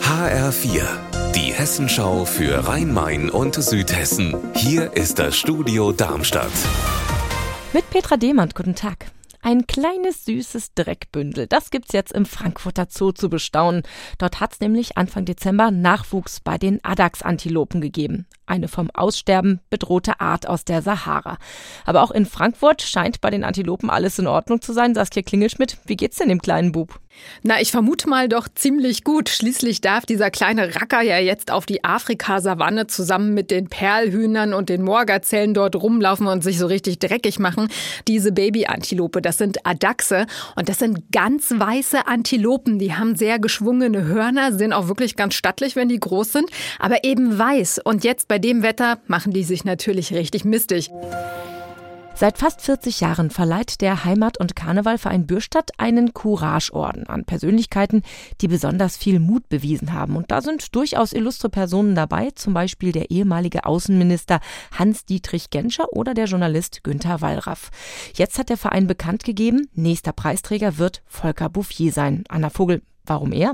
HR4, die Hessenschau für Rhein-Main und Südhessen. Hier ist das Studio Darmstadt. Mit Petra Demand, guten Tag. Ein kleines süßes Dreckbündel. Das gibt's jetzt im Frankfurter Zoo zu bestaunen. Dort hat's nämlich Anfang Dezember Nachwuchs bei den Adax-Antilopen gegeben. Eine vom Aussterben bedrohte Art aus der Sahara. Aber auch in Frankfurt scheint bei den Antilopen alles in Ordnung zu sein. Saskia Klingelschmidt, wie geht's denn dem kleinen Bub? Na, ich vermute mal doch ziemlich gut. Schließlich darf dieser kleine Racker ja jetzt auf die Afrikasavanne zusammen mit den Perlhühnern und den Moorgazellen dort rumlaufen und sich so richtig dreckig machen. Diese Babyantilope, das sind Adachse und das sind ganz weiße Antilopen. Die haben sehr geschwungene Hörner, sind auch wirklich ganz stattlich, wenn die groß sind, aber eben weiß. Und jetzt bei dem Wetter machen die sich natürlich richtig mistig. Seit fast 40 Jahren verleiht der Heimat- und Karnevalverein Bürstadt einen Courage-Orden an Persönlichkeiten, die besonders viel Mut bewiesen haben. Und da sind durchaus illustre Personen dabei, zum Beispiel der ehemalige Außenminister Hans-Dietrich Genscher oder der Journalist Günther Wallraff. Jetzt hat der Verein bekannt gegeben, nächster Preisträger wird Volker Bouffier sein. Anna Vogel, warum er?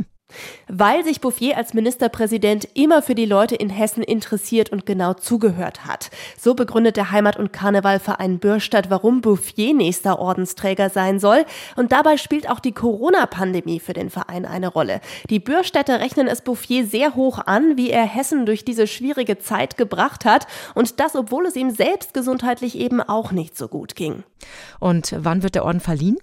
Weil sich Bouffier als Ministerpräsident immer für die Leute in Hessen interessiert und genau zugehört hat. So begründet der Heimat- und Karnevalverein Bürstadt, warum Bouffier nächster Ordensträger sein soll. Und dabei spielt auch die Corona-Pandemie für den Verein eine Rolle. Die Bürstädter rechnen es Bouffier sehr hoch an, wie er Hessen durch diese schwierige Zeit gebracht hat. Und das, obwohl es ihm selbst gesundheitlich eben auch nicht so gut ging. Und wann wird der Orden verliehen?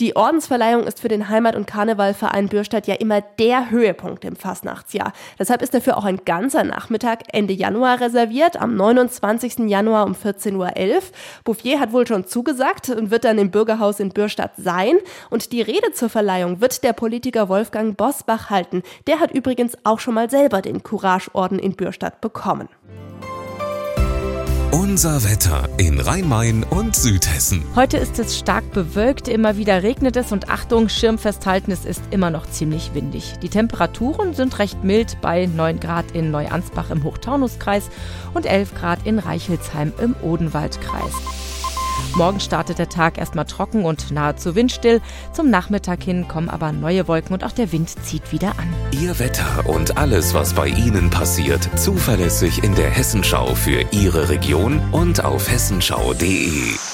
Die Ordensverleihung ist für den Heimat- und Karnevalverein Bürstadt ja immer der Höhepunkt im Fastnachtsjahr. Deshalb ist dafür auch ein ganzer Nachmittag Ende Januar reserviert, am 29. Januar um 14.11 Uhr. Bouffier hat wohl schon zugesagt und wird dann im Bürgerhaus in Bürstadt sein. Und die Rede zur Verleihung wird der Politiker Wolfgang Bosbach halten. Der hat übrigens auch schon mal selber den Courage-Orden in Bürstadt bekommen. Unser Wetter in Rhein-Main und Südhessen. Heute ist es stark bewölkt, immer wieder regnet es und Achtung, Schirm festhalten, es ist immer noch ziemlich windig. Die Temperaturen sind recht mild bei 9 Grad in Neuansbach im Hochtaunuskreis und 11 Grad in Reichelsheim im Odenwaldkreis. Morgen startet der Tag erstmal trocken und nahezu windstill. Zum Nachmittag hin kommen aber neue Wolken und auch der Wind zieht wieder an. Ihr Wetter und alles, was bei Ihnen passiert, zuverlässig in der Hessenschau für Ihre Region und auf hessenschau.de.